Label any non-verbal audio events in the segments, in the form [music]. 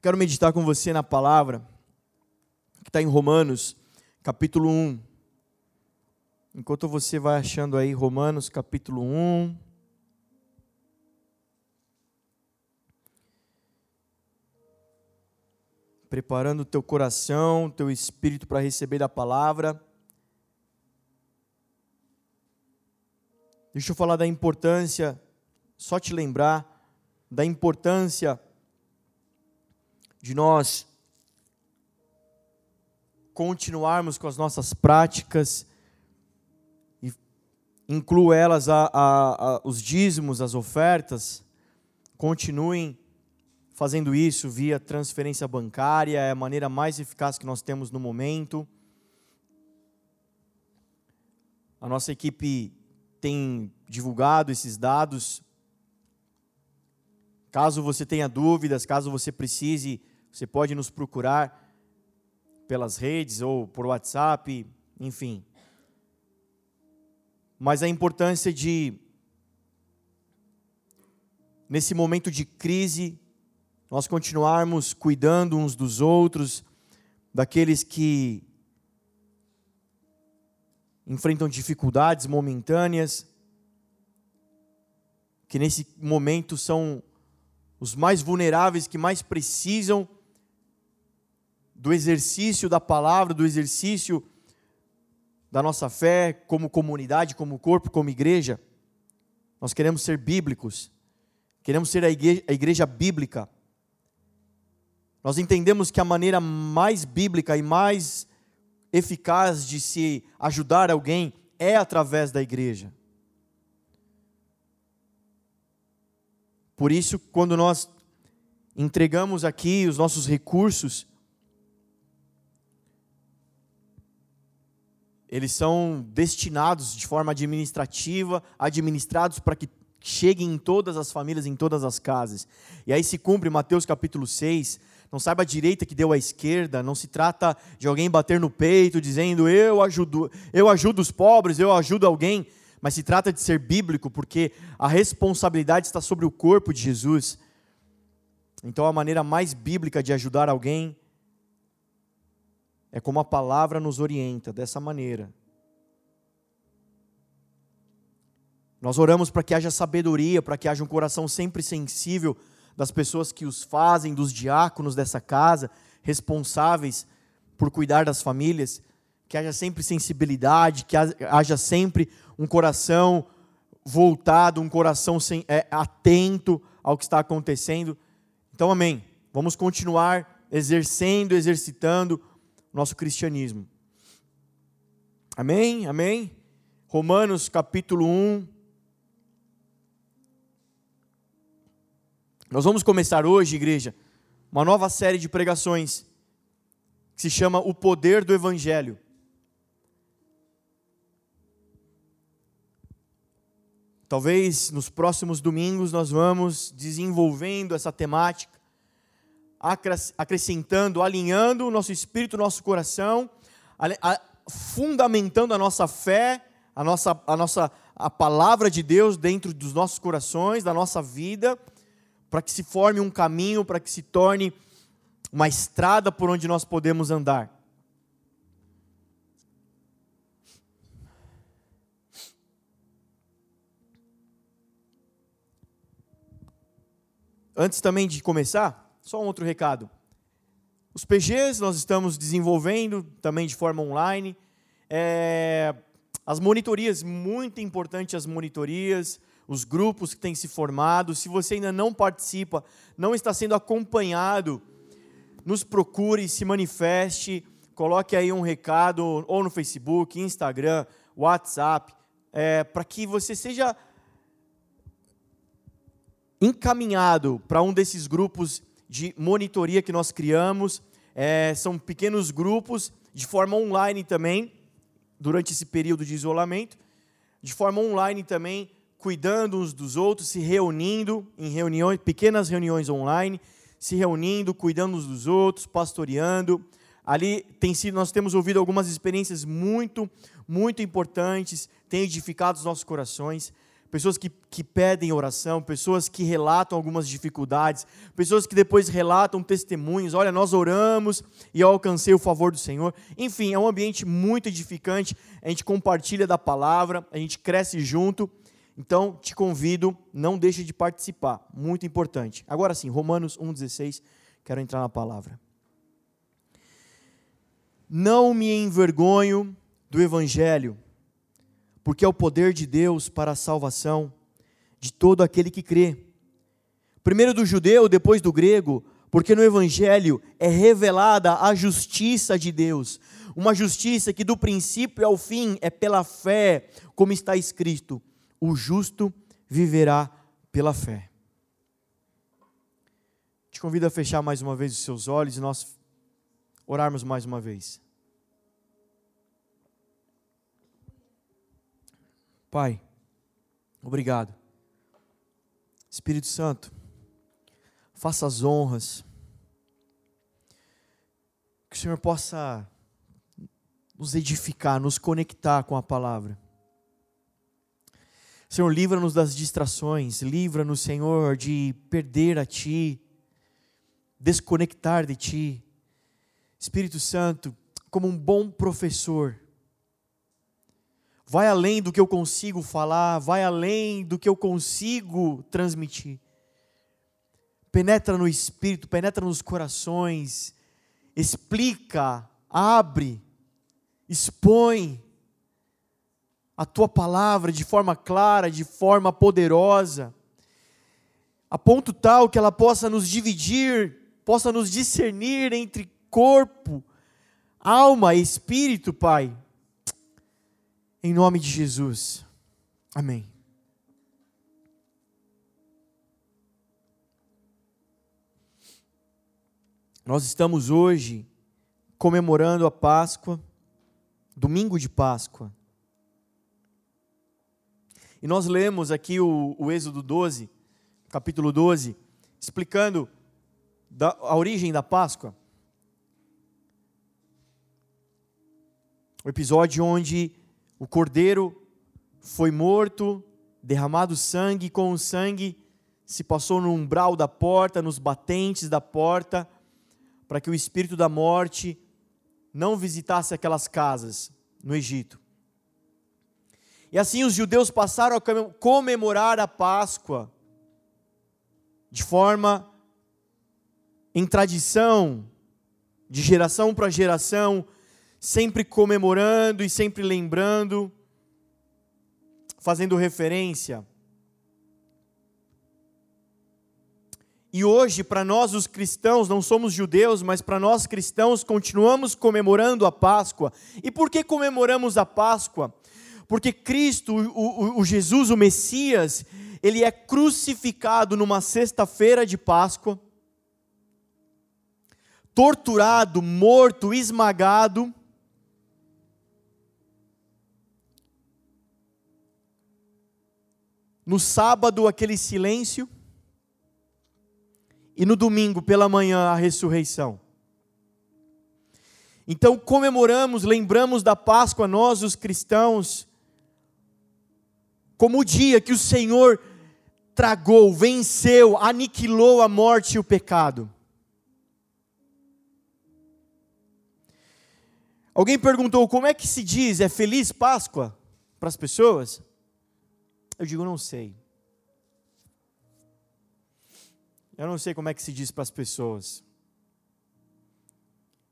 Eu quero meditar com você na palavra que está em Romanos, capítulo 1. Enquanto você vai achando aí Romanos, capítulo 1. Preparando o teu coração, o teu espírito para receber da palavra. Deixa eu falar da importância, só te lembrar da importância de nós continuarmos com as nossas práticas, e incluo elas a, a, a, os dízimos, as ofertas, continuem fazendo isso via transferência bancária, é a maneira mais eficaz que nós temos no momento. A nossa equipe tem divulgado esses dados. Caso você tenha dúvidas, caso você precise você pode nos procurar pelas redes ou por WhatsApp, enfim. Mas a importância de, nesse momento de crise, nós continuarmos cuidando uns dos outros, daqueles que enfrentam dificuldades momentâneas, que nesse momento são os mais vulneráveis, que mais precisam do exercício da palavra, do exercício da nossa fé como comunidade, como corpo, como igreja. Nós queremos ser bíblicos, queremos ser a igreja, a igreja bíblica. Nós entendemos que a maneira mais bíblica e mais eficaz de se ajudar alguém é através da igreja. Por isso, quando nós entregamos aqui os nossos recursos, eles são destinados de forma administrativa, administrados para que cheguem em todas as famílias, em todas as casas. E aí se cumpre Mateus capítulo 6, não saiba a direita que deu à esquerda, não se trata de alguém bater no peito dizendo eu ajudo, eu ajudo os pobres, eu ajudo alguém, mas se trata de ser bíblico, porque a responsabilidade está sobre o corpo de Jesus. Então a maneira mais bíblica de ajudar alguém é como a palavra nos orienta, dessa maneira. Nós oramos para que haja sabedoria, para que haja um coração sempre sensível das pessoas que os fazem, dos diáconos dessa casa, responsáveis por cuidar das famílias, que haja sempre sensibilidade, que haja sempre um coração voltado, um coração sem, é, atento ao que está acontecendo. Então, amém. Vamos continuar exercendo, exercitando nosso cristianismo. Amém? Amém? Romanos capítulo 1. Nós vamos começar hoje, igreja, uma nova série de pregações que se chama O Poder do Evangelho. Talvez nos próximos domingos nós vamos desenvolvendo essa temática acrescentando, alinhando o nosso espírito, o nosso coração, fundamentando a nossa fé, a nossa, a nossa a palavra de Deus dentro dos nossos corações, da nossa vida, para que se forme um caminho, para que se torne uma estrada por onde nós podemos andar. Antes também de começar, só um outro recado. Os PGs nós estamos desenvolvendo também de forma online. É, as monitorias, muito importante as monitorias, os grupos que têm se formado. Se você ainda não participa, não está sendo acompanhado, nos procure, se manifeste, coloque aí um recado, ou no Facebook, Instagram, WhatsApp, é, para que você seja encaminhado para um desses grupos de monitoria que nós criamos. É, são pequenos grupos, de forma online também, durante esse período de isolamento. De forma online também, cuidando uns dos outros, se reunindo em reuniões, pequenas reuniões online, se reunindo, cuidando uns dos outros, pastoreando. Ali tem sido, nós temos ouvido algumas experiências muito, muito importantes, tem edificado os nossos corações. Pessoas que, que pedem oração, pessoas que relatam algumas dificuldades, pessoas que depois relatam testemunhos. Olha, nós oramos e eu alcancei o favor do Senhor. Enfim, é um ambiente muito edificante. A gente compartilha da palavra, a gente cresce junto. Então, te convido, não deixe de participar, muito importante. Agora sim, Romanos 1,16, quero entrar na palavra. Não me envergonho do Evangelho porque é o poder de Deus para a salvação de todo aquele que crê. Primeiro do judeu, depois do grego, porque no Evangelho é revelada a justiça de Deus, uma justiça que do princípio ao fim é pela fé, como está escrito: o justo viverá pela fé. Te convido a fechar mais uma vez os seus olhos e nós orarmos mais uma vez. Pai, obrigado. Espírito Santo, faça as honras. Que o Senhor possa nos edificar, nos conectar com a palavra. Senhor, livra-nos das distrações, livra-nos, Senhor, de perder a Ti, desconectar de Ti. Espírito Santo, como um bom professor, vai além do que eu consigo falar, vai além do que eu consigo transmitir. Penetra no espírito, penetra nos corações, explica, abre, expõe a tua palavra de forma clara, de forma poderosa, a ponto tal que ela possa nos dividir, possa nos discernir entre corpo, alma e espírito, Pai em nome de Jesus. Amém. Nós estamos hoje comemorando a Páscoa, domingo de Páscoa. E nós lemos aqui o, o Êxodo 12, capítulo 12, explicando da, a origem da Páscoa. O episódio onde o cordeiro foi morto, derramado sangue, com o sangue se passou no umbral da porta, nos batentes da porta, para que o espírito da morte não visitasse aquelas casas no Egito. E assim os judeus passaram a comemorar a Páscoa de forma em tradição, de geração para geração, sempre comemorando e sempre lembrando, fazendo referência. E hoje, para nós os cristãos, não somos judeus, mas para nós cristãos, continuamos comemorando a Páscoa. E por que comemoramos a Páscoa? Porque Cristo, o, o, o Jesus, o Messias, ele é crucificado numa sexta-feira de Páscoa, torturado, morto, esmagado, no sábado aquele silêncio e no domingo pela manhã a ressurreição. Então comemoramos, lembramos da Páscoa nós os cristãos como o dia que o Senhor tragou, venceu, aniquilou a morte e o pecado. Alguém perguntou como é que se diz, é feliz Páscoa para as pessoas? Eu digo, não sei. Eu não sei como é que se diz para as pessoas.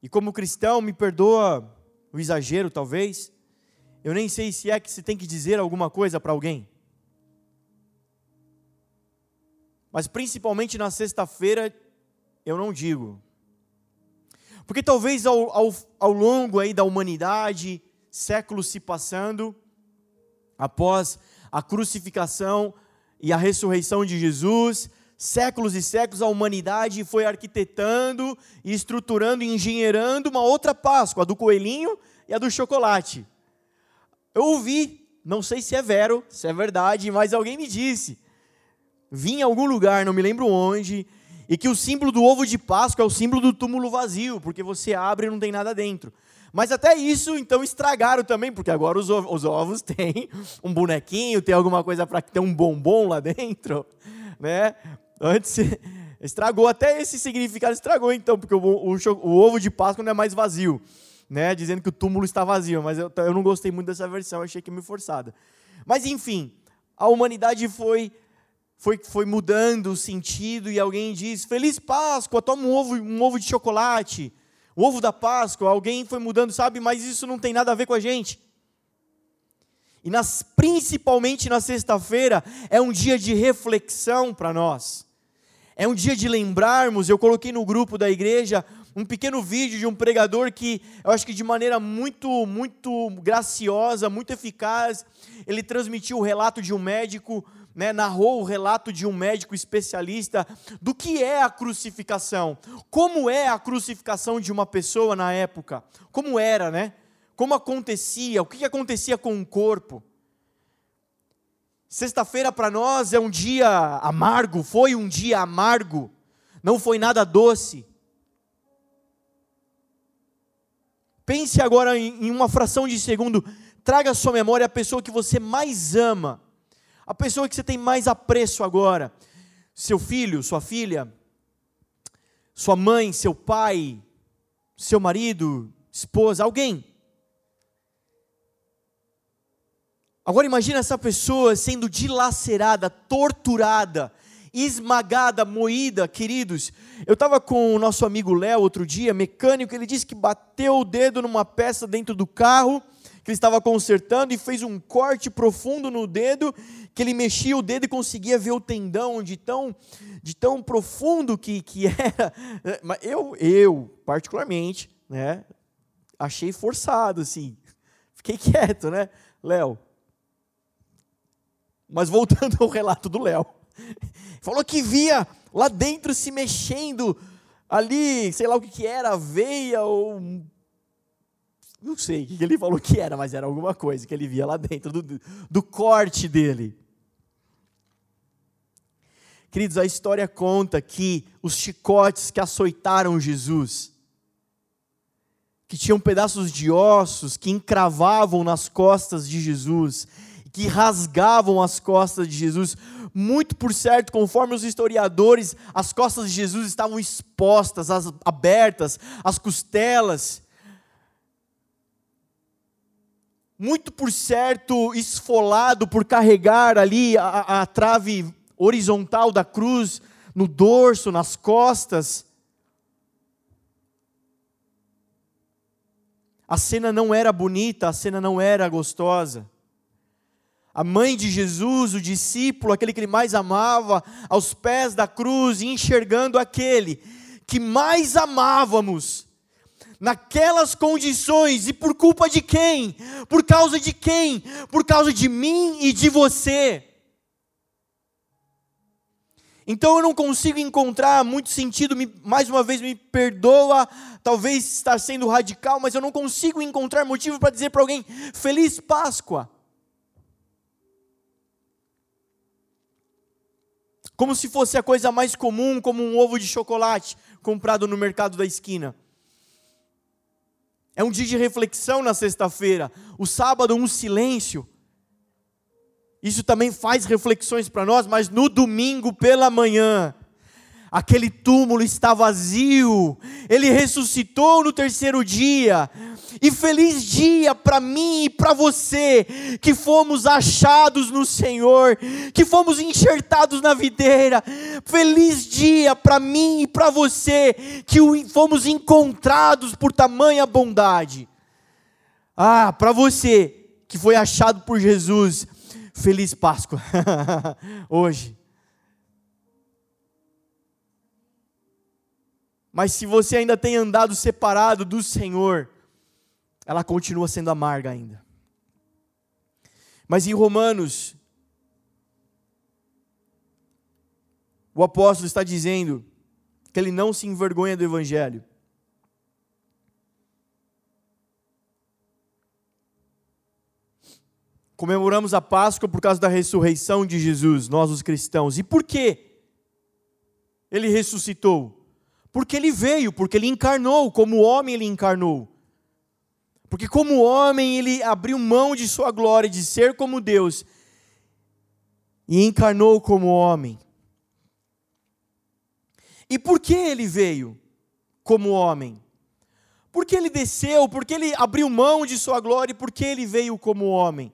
E como cristão, me perdoa o exagero, talvez. Eu nem sei se é que se tem que dizer alguma coisa para alguém. Mas principalmente na sexta-feira, eu não digo. Porque talvez ao, ao, ao longo aí da humanidade, séculos se passando, após a crucificação e a ressurreição de Jesus, séculos e séculos a humanidade foi arquitetando estruturando e engenheirando uma outra Páscoa, a do coelhinho e a do chocolate. Eu ouvi, não sei se é vero, se é verdade, mas alguém me disse. Vim em algum lugar, não me lembro onde, E que o símbolo do ovo de Páscoa é o símbolo do túmulo vazio, porque você abre e não tem nada dentro. Mas até isso, então, estragaram também, porque agora os ovos, os ovos [laughs] têm um bonequinho, tem alguma coisa para ter um bombom lá dentro, [laughs] né? Antes [laughs] estragou, até esse significado estragou então, porque o, o, o, ovo de Páscoa não é mais vazio, né? Dizendo que o túmulo está vazio, mas eu, eu não gostei muito dessa versão, achei que é me forçada. Mas enfim, a humanidade foi foi, foi mudando o sentido e alguém diz: Feliz Páscoa, toma um ovo, um ovo de chocolate o ovo da Páscoa, alguém foi mudando, sabe, mas isso não tem nada a ver com a gente. E nas, principalmente na sexta-feira, é um dia de reflexão para nós. É um dia de lembrarmos, eu coloquei no grupo da igreja um pequeno vídeo de um pregador que eu acho que de maneira muito, muito graciosa, muito eficaz, ele transmitiu o relato de um médico né, narrou o relato de um médico especialista do que é a crucificação, como é a crucificação de uma pessoa na época, como era, né? Como acontecia, o que acontecia com o corpo. Sexta-feira para nós é um dia amargo, foi um dia amargo, não foi nada doce. Pense agora em uma fração de segundo, traga à sua memória a pessoa que você mais ama a pessoa que você tem mais apreço agora, seu filho, sua filha, sua mãe, seu pai, seu marido, esposa, alguém. Agora imagine essa pessoa sendo dilacerada, torturada, esmagada, moída, queridos. Eu estava com o nosso amigo Léo outro dia, mecânico, ele disse que bateu o dedo numa peça dentro do carro que ele estava consertando e fez um corte profundo no dedo, que ele mexia o dedo e conseguia ver o tendão de tão, de tão profundo que, que [laughs] era. Mas eu, eu, particularmente, né, achei forçado, assim. Fiquei quieto, né, Léo? Mas voltando ao relato do Léo. [laughs] Falou que via lá dentro se mexendo ali, sei lá o que, que era, veia ou não sei o que ele falou que era, mas era alguma coisa que ele via lá dentro do, do corte dele. Queridos, a história conta que os chicotes que açoitaram Jesus, que tinham pedaços de ossos que encravavam nas costas de Jesus, que rasgavam as costas de Jesus, muito por certo, conforme os historiadores, as costas de Jesus estavam expostas, as, abertas, as costelas, muito por certo esfolado por carregar ali a, a trave horizontal da cruz no dorso, nas costas. A cena não era bonita, a cena não era gostosa. A mãe de Jesus, o discípulo, aquele que ele mais amava, aos pés da cruz, enxergando aquele que mais amávamos, naquelas condições e por culpa de quem? Por causa de quem? Por causa de mim e de você. Então eu não consigo encontrar muito sentido, me, mais uma vez me perdoa, talvez estar sendo radical, mas eu não consigo encontrar motivo para dizer para alguém: Feliz Páscoa. Como se fosse a coisa mais comum, como um ovo de chocolate comprado no mercado da esquina. É um dia de reflexão na sexta-feira. O sábado, um silêncio. Isso também faz reflexões para nós, mas no domingo pela manhã, aquele túmulo está vazio, ele ressuscitou no terceiro dia, e feliz dia para mim e para você, que fomos achados no Senhor, que fomos enxertados na videira. Feliz dia para mim e para você, que fomos encontrados por tamanha bondade. Ah, para você que foi achado por Jesus, feliz Páscoa [laughs] hoje. Mas se você ainda tem andado separado do Senhor, ela continua sendo amarga ainda. Mas em Romanos, o apóstolo está dizendo que ele não se envergonha do Evangelho. Comemoramos a Páscoa por causa da ressurreição de Jesus, nós os cristãos. E por quê? ele ressuscitou? Porque ele veio, porque ele encarnou, como homem ele encarnou. Porque como homem ele abriu mão de sua glória de ser como Deus e encarnou como homem. E por que ele veio como homem? Porque ele desceu, porque ele abriu mão de sua glória e porque ele veio como homem?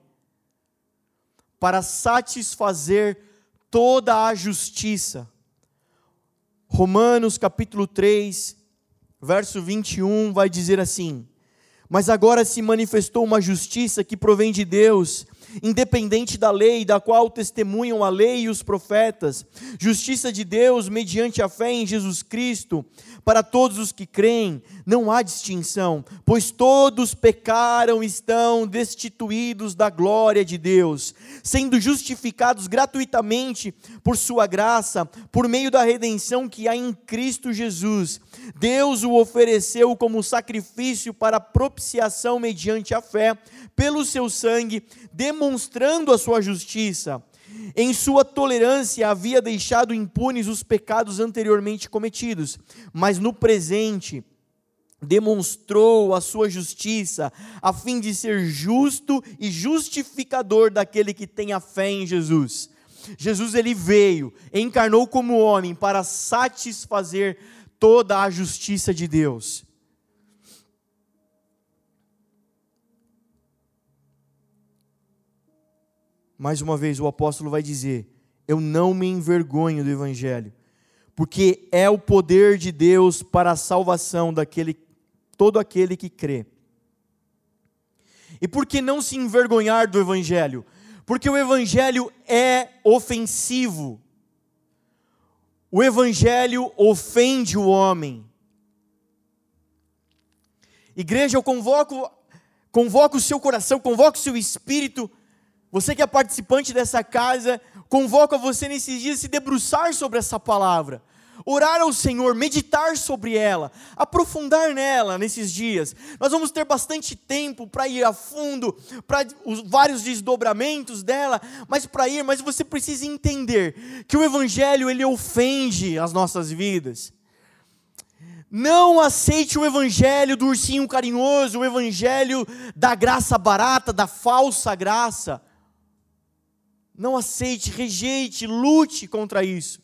Para satisfazer toda a justiça. Romanos capítulo 3, verso 21 vai dizer assim: Mas agora se manifestou uma justiça que provém de Deus independente da lei, da qual testemunham a lei e os profetas, justiça de Deus mediante a fé em Jesus Cristo, para todos os que creem, não há distinção, pois todos pecaram e estão destituídos da glória de Deus, sendo justificados gratuitamente por Sua graça, por meio da redenção que há em Cristo Jesus. Deus o ofereceu como sacrifício para propiciação mediante a fé, pelo seu sangue, demonstrando a sua justiça. Em sua tolerância havia deixado impunes os pecados anteriormente cometidos, mas no presente demonstrou a sua justiça, a fim de ser justo e justificador daquele que tem a fé em Jesus. Jesus ele veio, encarnou como homem para satisfazer toda a justiça de Deus. Mais uma vez o apóstolo vai dizer: Eu não me envergonho do Evangelho, porque é o poder de Deus para a salvação daquele, todo aquele que crê. E por que não se envergonhar do Evangelho? Porque o Evangelho é ofensivo. O Evangelho ofende o homem. Igreja, eu convoco, convoco o seu coração, convoco o seu espírito você que é participante dessa casa, convoca você nesses dias a se debruçar sobre essa palavra, orar ao Senhor, meditar sobre ela, aprofundar nela nesses dias. Nós vamos ter bastante tempo para ir a fundo, para os vários desdobramentos dela, mas para ir, mas você precisa entender que o evangelho ele ofende as nossas vidas. Não aceite o evangelho do ursinho carinhoso, o evangelho da graça barata, da falsa graça. Não aceite, rejeite, lute contra isso.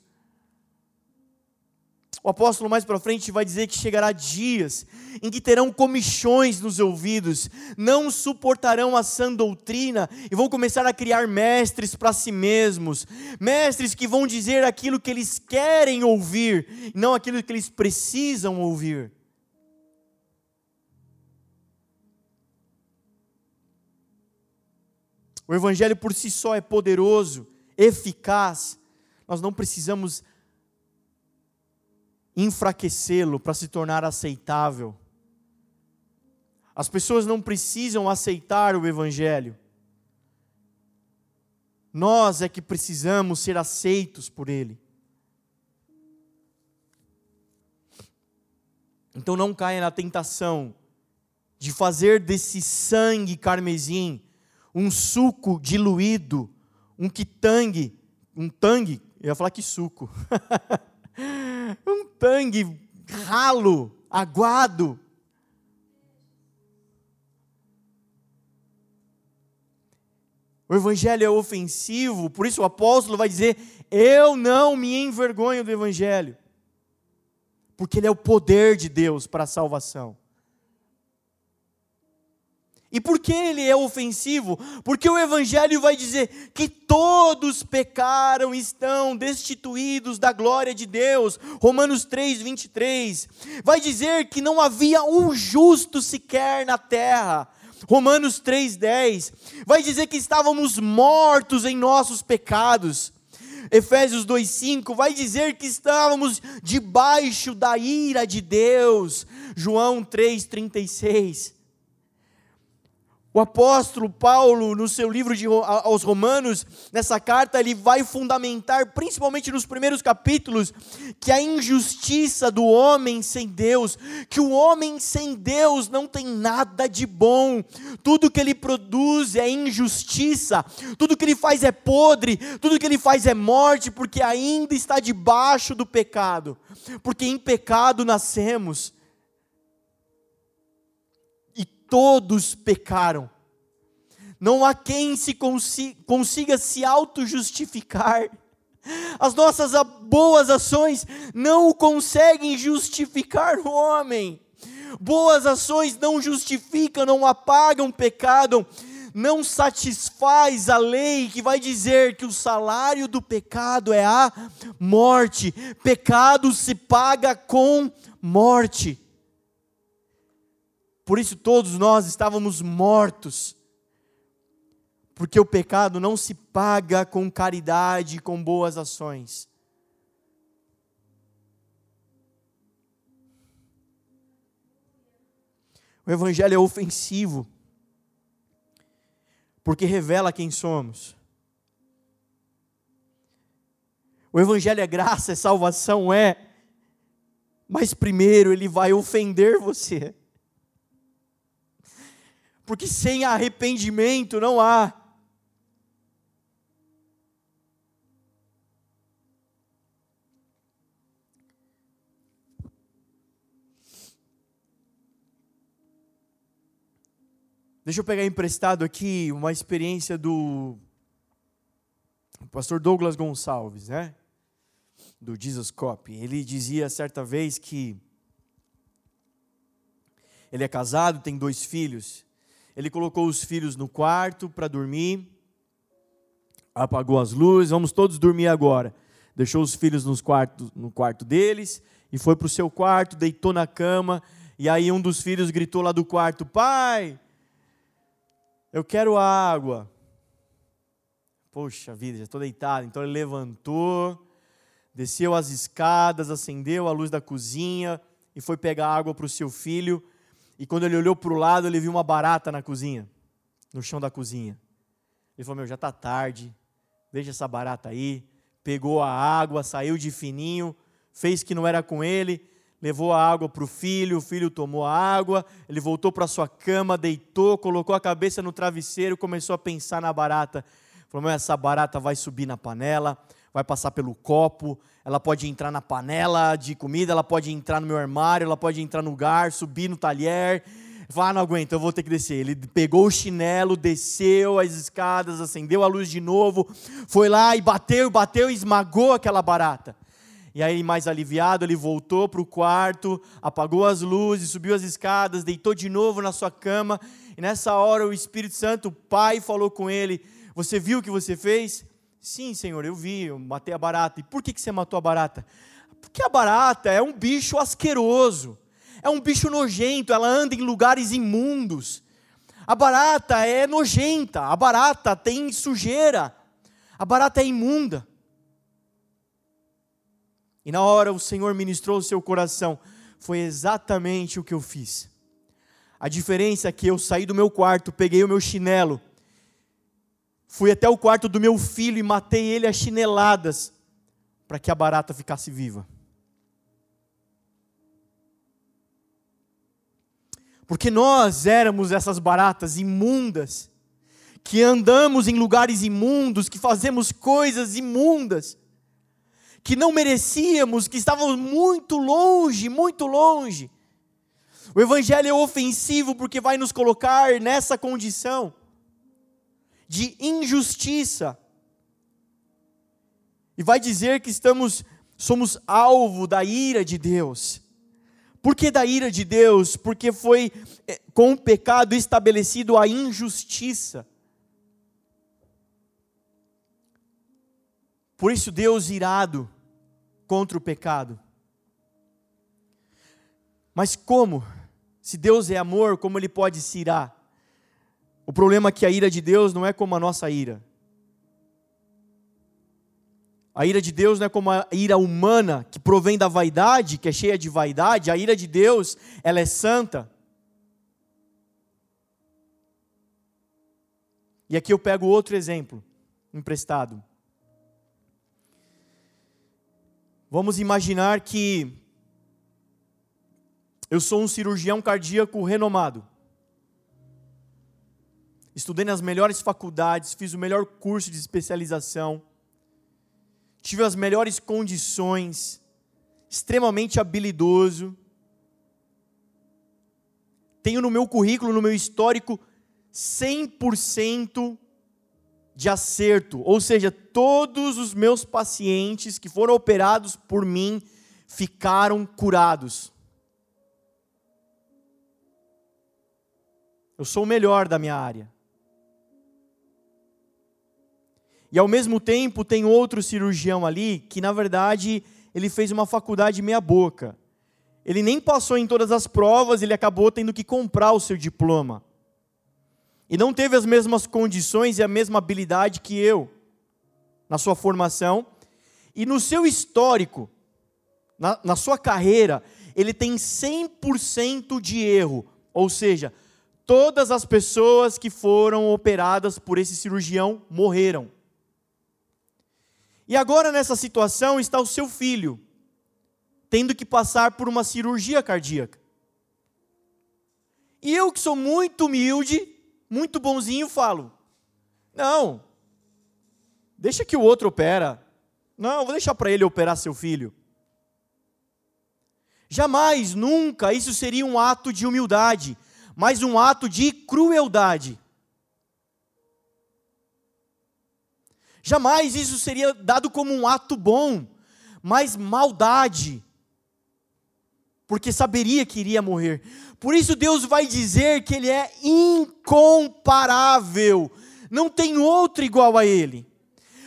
O apóstolo mais para frente vai dizer que chegará dias em que terão comichões nos ouvidos, não suportarão a sã doutrina e vão começar a criar mestres para si mesmos, mestres que vão dizer aquilo que eles querem ouvir, não aquilo que eles precisam ouvir. O Evangelho por si só é poderoso, eficaz. Nós não precisamos enfraquecê-lo para se tornar aceitável. As pessoas não precisam aceitar o Evangelho. Nós é que precisamos ser aceitos por Ele. Então não caia na tentação de fazer desse sangue carmesim um suco diluído, um quitangue, um tangue, eu ia falar que suco, [laughs] um tangue ralo, aguado. O evangelho é ofensivo, por isso o apóstolo vai dizer: Eu não me envergonho do evangelho, porque ele é o poder de Deus para a salvação. E por que ele é ofensivo? Porque o Evangelho vai dizer que todos pecaram e estão destituídos da glória de Deus. Romanos 3, 23. Vai dizer que não havia um justo sequer na terra. Romanos 3,10 vai dizer que estávamos mortos em nossos pecados. Efésios 2,5 vai dizer que estávamos debaixo da ira de Deus. João 3,36 O apóstolo Paulo, no seu livro de, aos Romanos, nessa carta, ele vai fundamentar, principalmente nos primeiros capítulos, que a injustiça do homem sem Deus, que o homem sem Deus não tem nada de bom, tudo que ele produz é injustiça, tudo que ele faz é podre, tudo que ele faz é morte, porque ainda está debaixo do pecado, porque em pecado nascemos todos pecaram. Não há quem se consiga se auto-justificar. As nossas boas ações não conseguem justificar o homem. Boas ações não justificam, não apagam pecado, não satisfaz a lei que vai dizer que o salário do pecado é a morte. Pecado se paga com morte. Por isso todos nós estávamos mortos. Porque o pecado não se paga com caridade, com boas ações. O Evangelho é ofensivo, porque revela quem somos. O Evangelho é graça, é salvação, é, mas primeiro ele vai ofender você porque sem arrependimento não há. Deixa eu pegar emprestado aqui uma experiência do pastor Douglas Gonçalves, né? Do Jesus Cop. Ele dizia certa vez que ele é casado, tem dois filhos, ele colocou os filhos no quarto para dormir, apagou as luzes, vamos todos dormir agora. Deixou os filhos nos quarto, no quarto deles e foi para o seu quarto, deitou na cama. E aí um dos filhos gritou lá do quarto: Pai, eu quero água. Poxa vida, já estou deitado. Então ele levantou, desceu as escadas, acendeu a luz da cozinha e foi pegar água para o seu filho. E quando ele olhou para o lado, ele viu uma barata na cozinha, no chão da cozinha. Ele falou: Meu, já está tarde, deixa essa barata aí. Pegou a água, saiu de fininho, fez que não era com ele, levou a água para o filho, o filho tomou a água, ele voltou para sua cama, deitou, colocou a cabeça no travesseiro, começou a pensar na barata. Falou: Meu, essa barata vai subir na panela, vai passar pelo copo, ela pode entrar na panela de comida, ela pode entrar no meu armário, ela pode entrar no gar, subir no talher. Vá, ah, não aguento, eu vou ter que descer. Ele pegou o chinelo, desceu as escadas, acendeu a luz de novo, foi lá e bateu, bateu e esmagou aquela barata. E aí, mais aliviado, ele voltou para o quarto, apagou as luzes, subiu as escadas, deitou de novo na sua cama. E nessa hora, o Espírito Santo, o Pai, falou com ele: Você viu o que você fez? Sim, Senhor, eu vi, eu matei a barata. E por que, que você matou a barata? Porque a barata é um bicho asqueroso, é um bicho nojento, ela anda em lugares imundos. A barata é nojenta, a barata tem sujeira, a barata é imunda. E na hora o Senhor ministrou o seu coração, foi exatamente o que eu fiz. A diferença é que eu saí do meu quarto, peguei o meu chinelo, Fui até o quarto do meu filho e matei ele a chineladas para que a barata ficasse viva. Porque nós éramos essas baratas imundas, que andamos em lugares imundos, que fazemos coisas imundas, que não merecíamos, que estávamos muito longe, muito longe. O Evangelho é ofensivo porque vai nos colocar nessa condição de injustiça. E vai dizer que estamos somos alvo da ira de Deus. Por que da ira de Deus? Porque foi eh, com o pecado estabelecido a injustiça. Por isso Deus irado contra o pecado. Mas como? Se Deus é amor, como ele pode se irar? O problema é que a ira de Deus não é como a nossa ira. A ira de Deus não é como a ira humana, que provém da vaidade, que é cheia de vaidade. A ira de Deus, ela é santa. E aqui eu pego outro exemplo emprestado. Vamos imaginar que eu sou um cirurgião cardíaco renomado. Estudei nas melhores faculdades, fiz o melhor curso de especialização, tive as melhores condições, extremamente habilidoso. Tenho no meu currículo, no meu histórico, 100% de acerto, ou seja, todos os meus pacientes que foram operados por mim ficaram curados. Eu sou o melhor da minha área. E ao mesmo tempo tem outro cirurgião ali que na verdade ele fez uma faculdade meia boca. Ele nem passou em todas as provas, ele acabou tendo que comprar o seu diploma e não teve as mesmas condições e a mesma habilidade que eu na sua formação, e no seu histórico, na, na sua carreira, ele tem 100% de erro, ou seja, todas as pessoas que foram operadas por esse cirurgião morreram. E agora nessa situação está o seu filho, tendo que passar por uma cirurgia cardíaca. E eu que sou muito humilde, muito bonzinho, falo: Não, deixa que o outro opera. Não, vou deixar para ele operar seu filho. Jamais, nunca, isso seria um ato de humildade, mas um ato de crueldade. Jamais isso seria dado como um ato bom, mas maldade, porque saberia que iria morrer. Por isso Deus vai dizer que Ele é incomparável, não tem outro igual a Ele.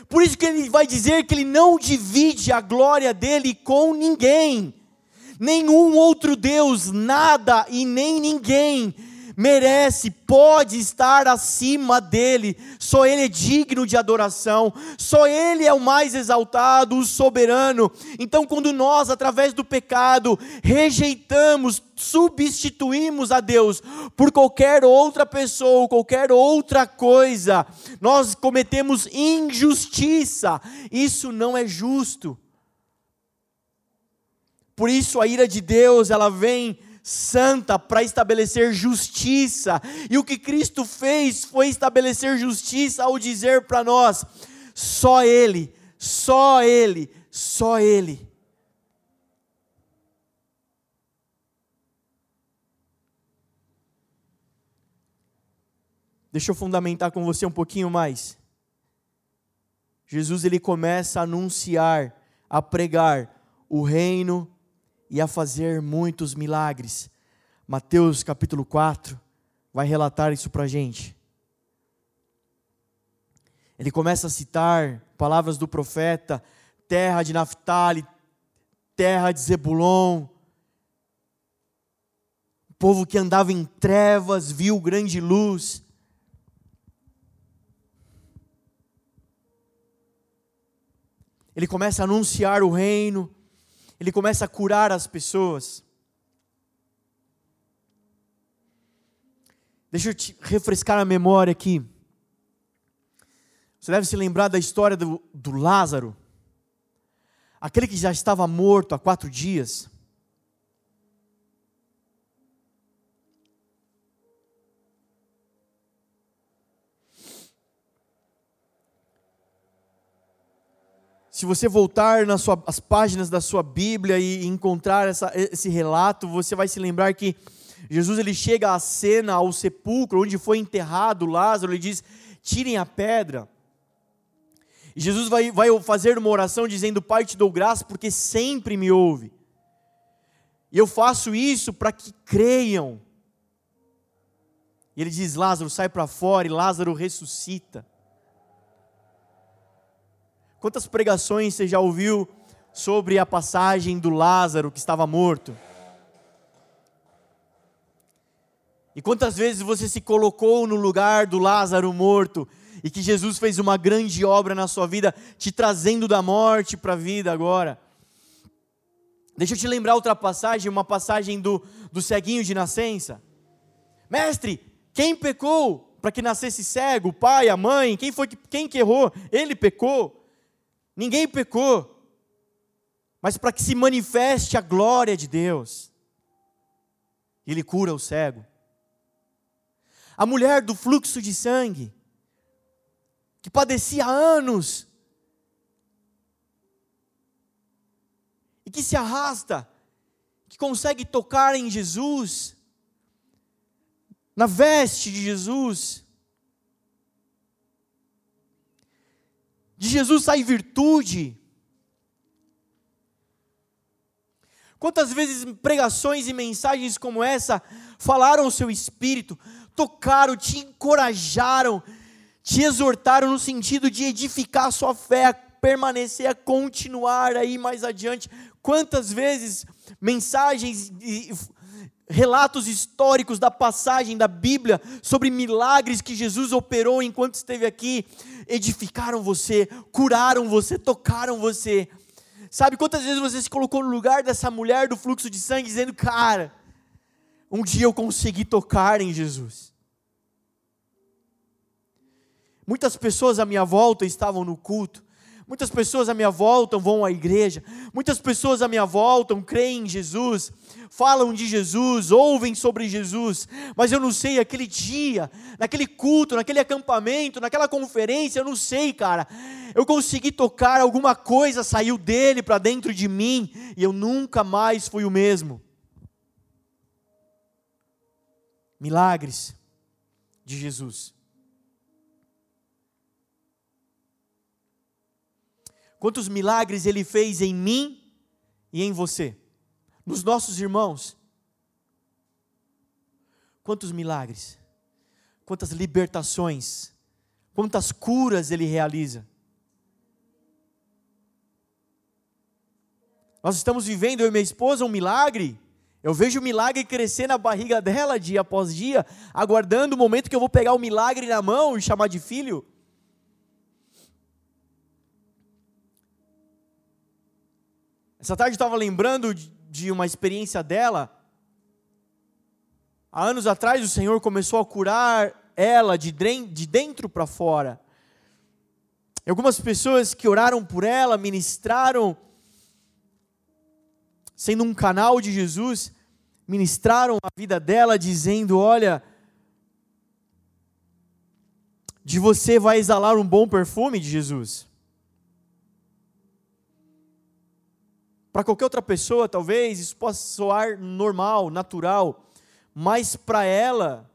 Por isso que Ele vai dizer que Ele não divide a glória dele com ninguém. Nenhum outro Deus, nada e nem ninguém merece, pode estar acima dele, só ele é digno de adoração, só ele é o mais exaltado, o soberano. Então, quando nós, através do pecado, rejeitamos, substituímos a Deus por qualquer outra pessoa, qualquer outra coisa, nós cometemos injustiça, isso não é justo. Por isso a ira de Deus, ela vem santa para estabelecer justiça. E o que Cristo fez foi estabelecer justiça ao dizer para nós: só Ele, só Ele, só Ele. Deixa eu fundamentar com você um pouquinho mais. Jesus ele começa a anunciar, a pregar o reino e a fazer muitos milagres. Mateus capítulo 4 vai relatar isso para a gente. Ele começa a citar palavras do profeta: terra de Naphtali, terra de Zebulon. O povo que andava em trevas viu grande luz. Ele começa a anunciar o reino, ele começa a curar as pessoas. Deixa eu te refrescar a memória aqui. Você deve se lembrar da história do, do Lázaro, aquele que já estava morto há quatro dias. Se você voltar nas sua, as páginas da sua Bíblia e encontrar essa, esse relato, você vai se lembrar que Jesus ele chega à cena, ao sepulcro onde foi enterrado Lázaro, ele diz: tirem a pedra. E Jesus vai, vai fazer uma oração dizendo: Pai, te dou graça porque sempre me ouve. E eu faço isso para que creiam. E ele diz: Lázaro, sai para fora, e Lázaro ressuscita. Quantas pregações você já ouviu sobre a passagem do Lázaro que estava morto? E quantas vezes você se colocou no lugar do Lázaro morto e que Jesus fez uma grande obra na sua vida, te trazendo da morte para a vida agora? Deixa eu te lembrar outra passagem, uma passagem do, do ceguinho de nascença. Mestre, quem pecou para que nascesse cego, o pai, a mãe, quem foi que, quem que errou? Ele pecou. Ninguém pecou. Mas para que se manifeste a glória de Deus. Ele cura o cego. A mulher do fluxo de sangue, que padecia anos, e que se arrasta, que consegue tocar em Jesus, na veste de Jesus. De Jesus sai virtude. Quantas vezes pregações e mensagens como essa falaram o seu espírito, tocaram, te encorajaram, te exortaram no sentido de edificar a sua fé, a permanecer, a continuar aí mais adiante. Quantas vezes mensagens e relatos históricos da passagem da Bíblia sobre milagres que Jesus operou enquanto esteve aqui, edificaram você, curaram você, tocaram você. Sabe quantas vezes você se colocou no lugar dessa mulher do fluxo de sangue, dizendo, cara, um dia eu consegui tocar em Jesus. Muitas pessoas à minha volta estavam no culto, Muitas pessoas à minha volta vão à igreja, muitas pessoas à minha volta creem em Jesus, falam de Jesus, ouvem sobre Jesus, mas eu não sei, aquele dia, naquele culto, naquele acampamento, naquela conferência, eu não sei, cara, eu consegui tocar alguma coisa, saiu dele para dentro de mim, e eu nunca mais fui o mesmo. Milagres de Jesus. Quantos milagres Ele fez em mim e em você, nos nossos irmãos. Quantos milagres, quantas libertações, quantas curas Ele realiza. Nós estamos vivendo, eu e minha esposa, um milagre. Eu vejo o milagre crescer na barriga dela dia após dia, aguardando o momento que eu vou pegar o milagre na mão e chamar de filho. Essa tarde eu estava lembrando de uma experiência dela. Há anos atrás o Senhor começou a curar ela de dentro para fora. E algumas pessoas que oraram por ela, ministraram, sendo um canal de Jesus, ministraram a vida dela, dizendo: Olha, de você vai exalar um bom perfume de Jesus. Para qualquer outra pessoa, talvez isso possa soar normal, natural, mas para ela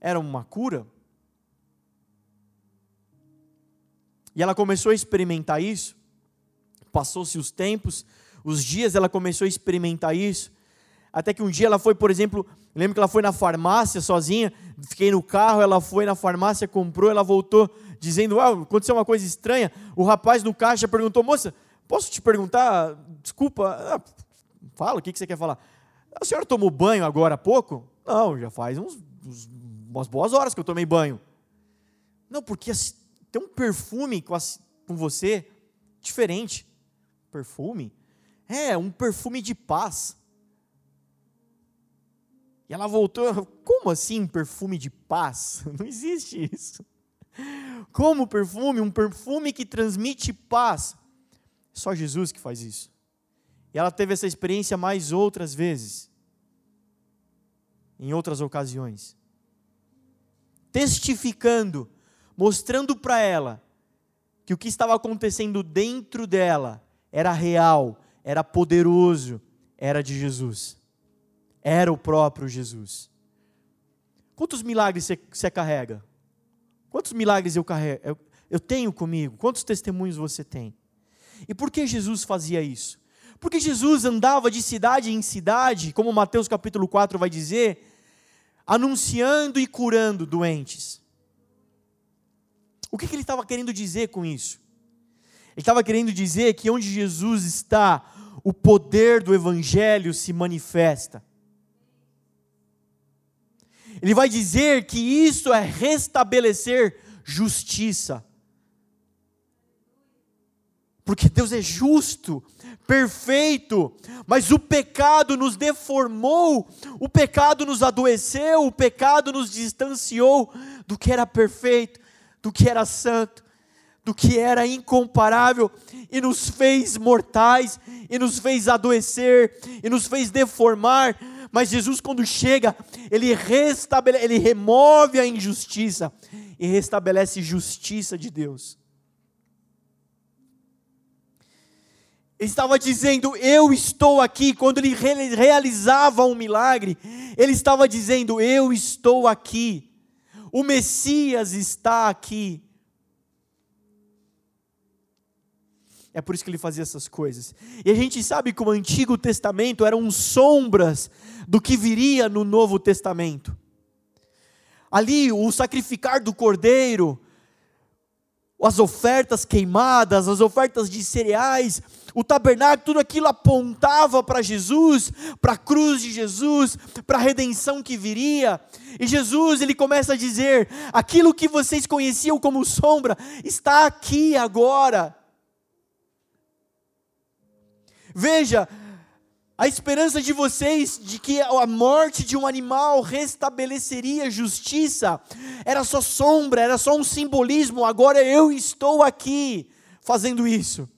era uma cura. E ela começou a experimentar isso. Passou-se os tempos, os dias, ela começou a experimentar isso. Até que um dia ela foi, por exemplo, lembro que ela foi na farmácia sozinha, fiquei no carro, ela foi na farmácia, comprou, ela voltou dizendo: ah, aconteceu uma coisa estranha. O rapaz no caixa perguntou: moça, posso te perguntar? Desculpa, ah, fala, o que você quer falar? A senhora tomou banho agora há pouco? Não, já faz uns, uns, umas boas horas que eu tomei banho. Não, porque tem um perfume com, a, com você diferente. Perfume? É, um perfume de paz. E ela voltou, como assim perfume de paz? [laughs] Não existe isso. Como perfume? Um perfume que transmite paz. Só Jesus que faz isso. E ela teve essa experiência mais outras vezes, em outras ocasiões. Testificando, mostrando para ela que o que estava acontecendo dentro dela era real, era poderoso, era de Jesus. Era o próprio Jesus. Quantos milagres você, você carrega? Quantos milagres eu carrego? Eu, eu tenho comigo? Quantos testemunhos você tem? E por que Jesus fazia isso? Porque Jesus andava de cidade em cidade, como Mateus capítulo 4 vai dizer, anunciando e curando doentes. O que, que ele estava querendo dizer com isso? Ele estava querendo dizer que onde Jesus está, o poder do Evangelho se manifesta. Ele vai dizer que isso é restabelecer justiça. Porque Deus é justo, perfeito, mas o pecado nos deformou, o pecado nos adoeceu, o pecado nos distanciou do que era perfeito, do que era santo, do que era incomparável e nos fez mortais, e nos fez adoecer, e nos fez deformar. Mas Jesus, quando chega, ele restabelece, ele remove a injustiça e restabelece justiça de Deus. Ele estava dizendo, Eu estou aqui. Quando ele realizava um milagre, ele estava dizendo, Eu estou aqui. O Messias está aqui. É por isso que ele fazia essas coisas. E a gente sabe que o Antigo Testamento eram sombras do que viria no Novo Testamento. Ali, o sacrificar do cordeiro, as ofertas queimadas, as ofertas de cereais, o tabernáculo, tudo aquilo apontava para Jesus, para a cruz de Jesus, para a redenção que viria. E Jesus, ele começa a dizer: aquilo que vocês conheciam como sombra está aqui agora. Veja, a esperança de vocês de que a morte de um animal restabeleceria justiça era só sombra, era só um simbolismo. Agora eu estou aqui fazendo isso.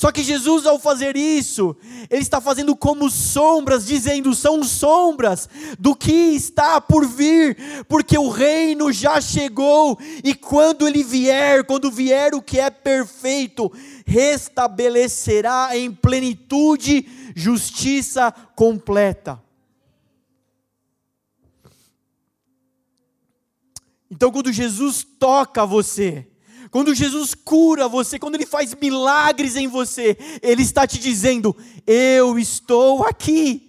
Só que Jesus, ao fazer isso, Ele está fazendo como sombras, dizendo: são sombras do que está por vir, porque o reino já chegou, e quando Ele vier, quando vier o que é perfeito, restabelecerá em plenitude justiça completa. Então, quando Jesus toca você, quando Jesus cura você, quando Ele faz milagres em você, Ele está te dizendo: Eu estou aqui.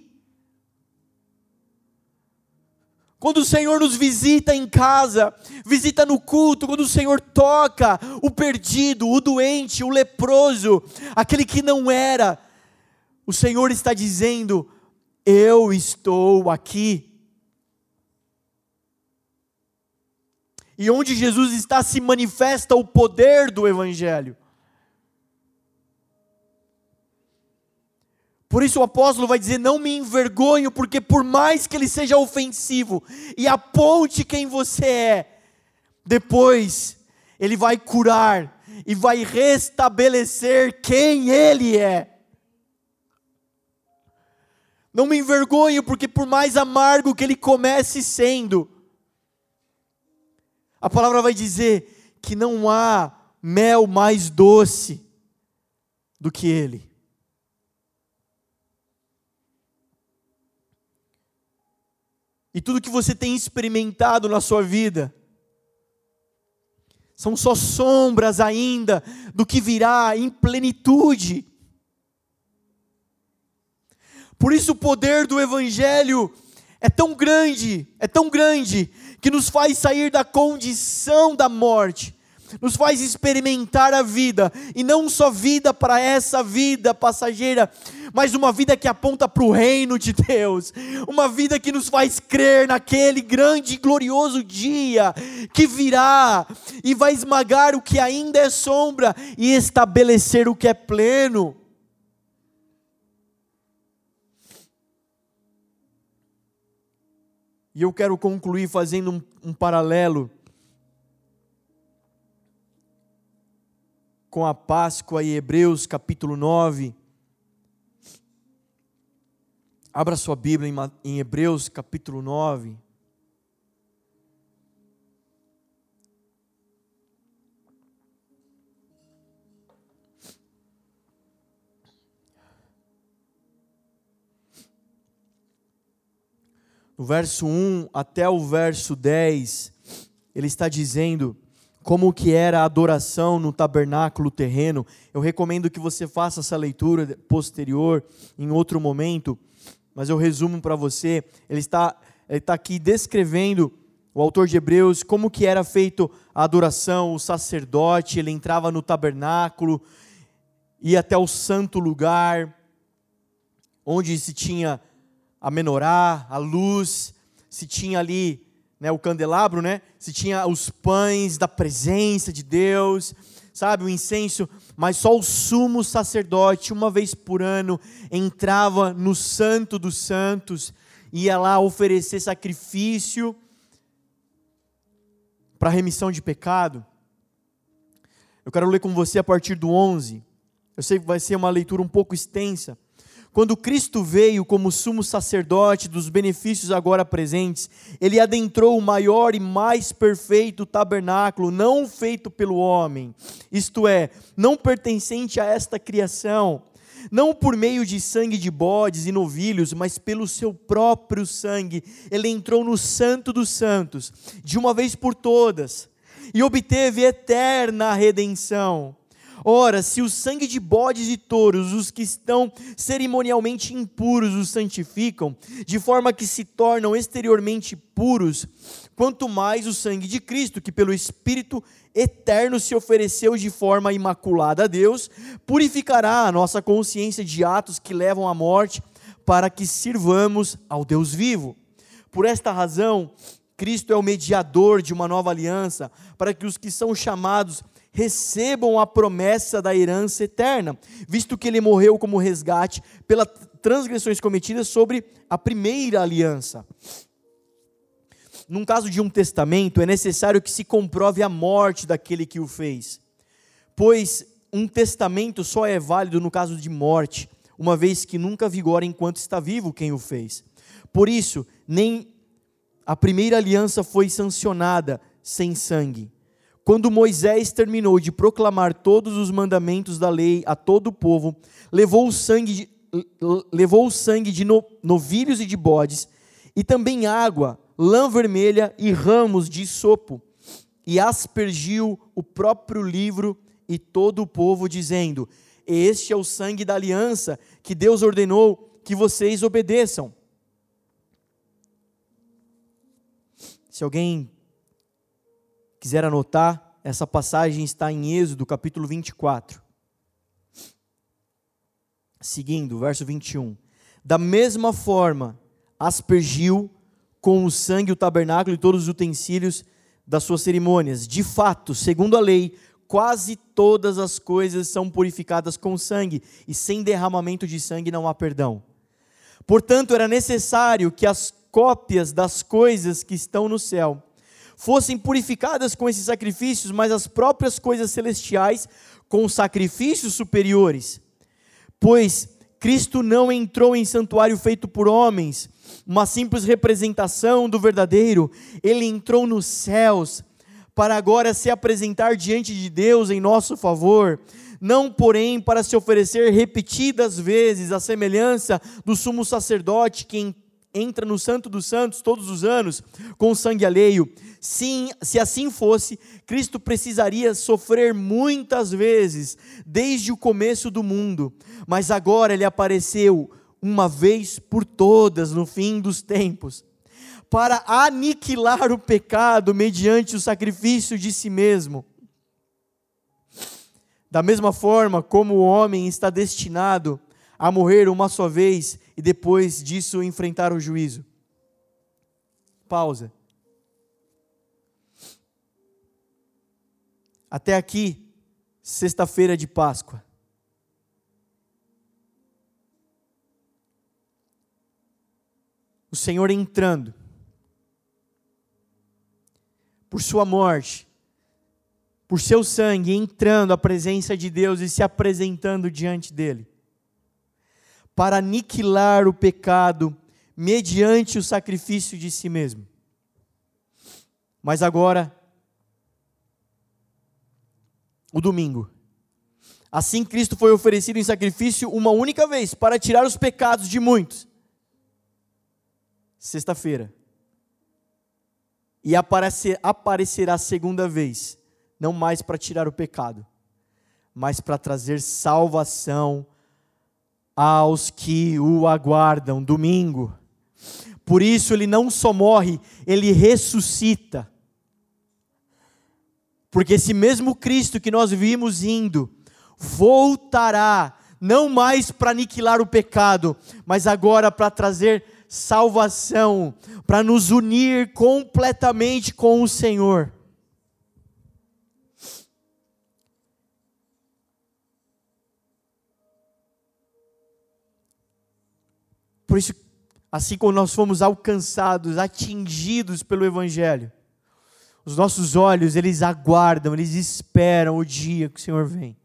Quando o Senhor nos visita em casa, visita no culto, quando o Senhor toca o perdido, o doente, o leproso, aquele que não era, o Senhor está dizendo: Eu estou aqui. E onde Jesus está se manifesta o poder do Evangelho. Por isso o apóstolo vai dizer: Não me envergonho, porque por mais que ele seja ofensivo e aponte quem você é, depois ele vai curar e vai restabelecer quem ele é. Não me envergonho, porque por mais amargo que ele comece sendo, a palavra vai dizer que não há mel mais doce do que ele. E tudo que você tem experimentado na sua vida são só sombras ainda do que virá em plenitude. Por isso o poder do Evangelho é tão grande, é tão grande, que nos faz sair da condição da morte, nos faz experimentar a vida, e não só vida para essa vida passageira, mas uma vida que aponta para o reino de Deus, uma vida que nos faz crer naquele grande e glorioso dia que virá e vai esmagar o que ainda é sombra e estabelecer o que é pleno. E eu quero concluir fazendo um, um paralelo com a Páscoa e Hebreus capítulo 9. Abra sua Bíblia em, Hebreus capítulo 9. No verso 1 até o verso 10, ele está dizendo como que era a adoração no tabernáculo terreno. Eu recomendo que você faça essa leitura posterior em outro momento, mas eu resumo para você. Ele está, ele está aqui descrevendo o autor de Hebreus como que era feito a adoração. O sacerdote ele entrava no tabernáculo, ia até o santo lugar, onde se tinha a menorá, a luz, se tinha ali né, o candelabro, né, se tinha os pães da presença de Deus, sabe, o incenso, mas só o sumo sacerdote, uma vez por ano, entrava no Santo dos Santos, ia lá oferecer sacrifício para remissão de pecado. Eu quero ler com você a partir do 11. Eu sei que vai ser uma leitura um pouco extensa. Quando Cristo veio como sumo sacerdote dos benefícios agora presentes, ele adentrou o maior e mais perfeito tabernáculo, não feito pelo homem, isto é, não pertencente a esta criação, não por meio de sangue de bodes e novilhos, mas pelo seu próprio sangue. Ele entrou no Santo dos Santos, de uma vez por todas, e obteve eterna redenção Ora, se o sangue de bodes e touros, os que estão cerimonialmente impuros, os santificam, de forma que se tornam exteriormente puros, quanto mais o sangue de Cristo, que pelo Espírito eterno se ofereceu de forma imaculada a Deus, purificará a nossa consciência de atos que levam à morte, para que sirvamos ao Deus vivo. Por esta razão, Cristo é o mediador de uma nova aliança, para que os que são chamados recebam a promessa da herança eterna, visto que ele morreu como resgate pelas transgressões cometidas sobre a primeira aliança. Num caso de um testamento, é necessário que se comprove a morte daquele que o fez, pois um testamento só é válido no caso de morte, uma vez que nunca vigora enquanto está vivo quem o fez. Por isso, nem a primeira aliança foi sancionada sem sangue quando Moisés terminou de proclamar todos os mandamentos da lei a todo o povo, levou o sangue de, levou o sangue de novilhos e de bodes, e também água, lã vermelha e ramos de sopo, e aspergiu o próprio livro e todo o povo, dizendo: Este é o sangue da aliança que Deus ordenou que vocês obedeçam. Se alguém quiser anotar, essa passagem está em Êxodo, capítulo 24. Seguindo, verso 21. Da mesma forma, aspergiu com o sangue o tabernáculo e todos os utensílios das suas cerimônias. De fato, segundo a lei, quase todas as coisas são purificadas com sangue, e sem derramamento de sangue não há perdão. Portanto, era necessário que as cópias das coisas que estão no céu fossem purificadas com esses sacrifícios, mas as próprias coisas celestiais com sacrifícios superiores. Pois Cristo não entrou em santuário feito por homens, uma simples representação do verdadeiro, ele entrou nos céus para agora se apresentar diante de Deus em nosso favor, não porém para se oferecer repetidas vezes a semelhança do sumo sacerdote que entra no Santo dos Santos todos os anos com sangue alheio. Sim, se assim fosse, Cristo precisaria sofrer muitas vezes desde o começo do mundo, mas agora ele apareceu uma vez por todas no fim dos tempos, para aniquilar o pecado mediante o sacrifício de si mesmo. Da mesma forma como o homem está destinado a morrer uma só vez e depois disso enfrentar o juízo. Pausa. Até aqui, sexta-feira de Páscoa. O Senhor entrando, por Sua morte, por seu sangue, entrando à presença de Deus e se apresentando diante dEle para aniquilar o pecado mediante o sacrifício de si mesmo. Mas agora, o domingo. Assim Cristo foi oferecido em sacrifício uma única vez para tirar os pecados de muitos. Sexta-feira. E aparecer, aparecerá segunda vez, não mais para tirar o pecado, mas para trazer salvação aos que o aguardam. Domingo. Por isso ele não só morre, ele ressuscita. Porque esse mesmo Cristo que nós vimos indo, voltará, não mais para aniquilar o pecado, mas agora para trazer salvação, para nos unir completamente com o Senhor. Por isso, assim como nós fomos alcançados, atingidos pelo Evangelho, os nossos olhos, eles aguardam, eles esperam o dia que o Senhor vem.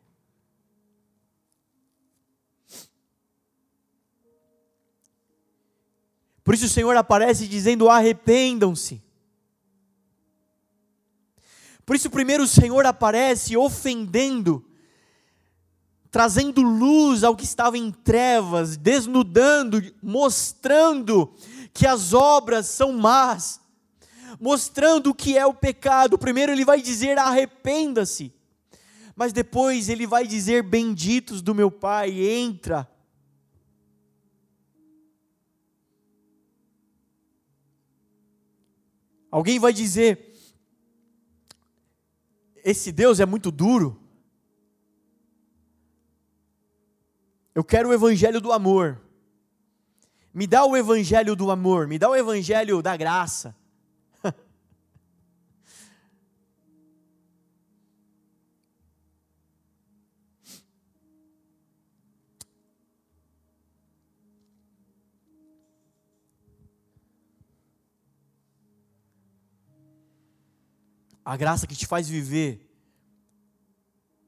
Por isso o Senhor aparece dizendo: arrependam-se. Por isso, primeiro o Senhor aparece ofendendo, trazendo luz ao que estava em trevas, desnudando, mostrando que as obras são más, mostrando o que é o pecado. Primeiro ele vai dizer: arrependa-se, mas depois ele vai dizer: benditos do meu Pai, entra. Alguém vai dizer: esse Deus é muito duro. Eu quero o evangelho do amor. Me dá o evangelho do amor, me dá o evangelho da graça. [laughs] a graça que te faz viver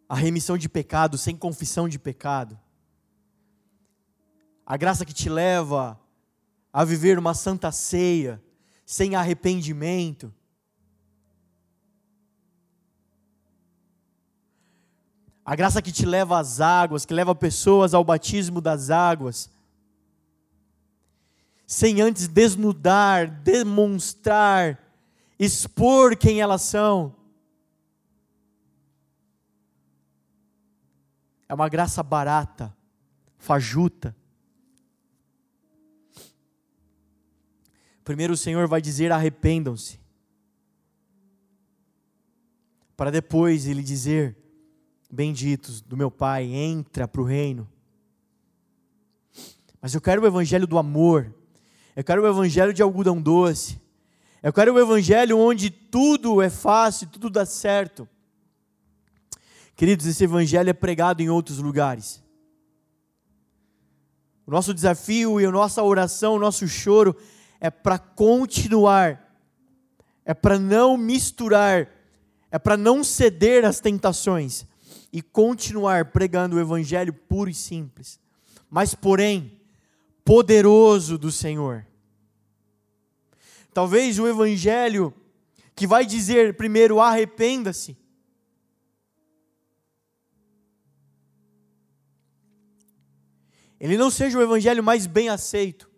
a remissão de pecado sem confissão de pecado, a graça que te leva a viver uma santa ceia sem arrependimento, a graça que te leva às águas, que leva pessoas ao batismo das águas, sem antes desnudar, demonstrar expor quem elas são. É uma graça barata, fajuta. Primeiro o Senhor vai dizer: arrependam-se. Para depois ele dizer: Benditos do meu Pai, entra para o reino. Mas eu quero o evangelho do amor, eu quero o evangelho de algodão doce, eu quero o evangelho onde tudo é fácil, tudo dá certo. Queridos, esse evangelho é pregado em outros lugares. O nosso desafio e a nossa oração, o nosso choro é para continuar, é para não misturar, é para não ceder às tentações e continuar pregando o evangelho puro e simples, mas porém poderoso do Senhor. Talvez o evangelho que vai dizer primeiro arrependa-se. Ele não seja o evangelho mais bem aceito.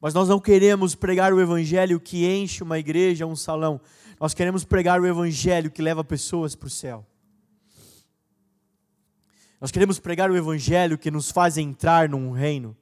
Mas nós não queremos pregar o evangelho que enche uma igreja, um salão. Nós queremos pregar o evangelho que leva pessoas para o céu. Nós queremos pregar o Evangelho que nos faz entrar num reino.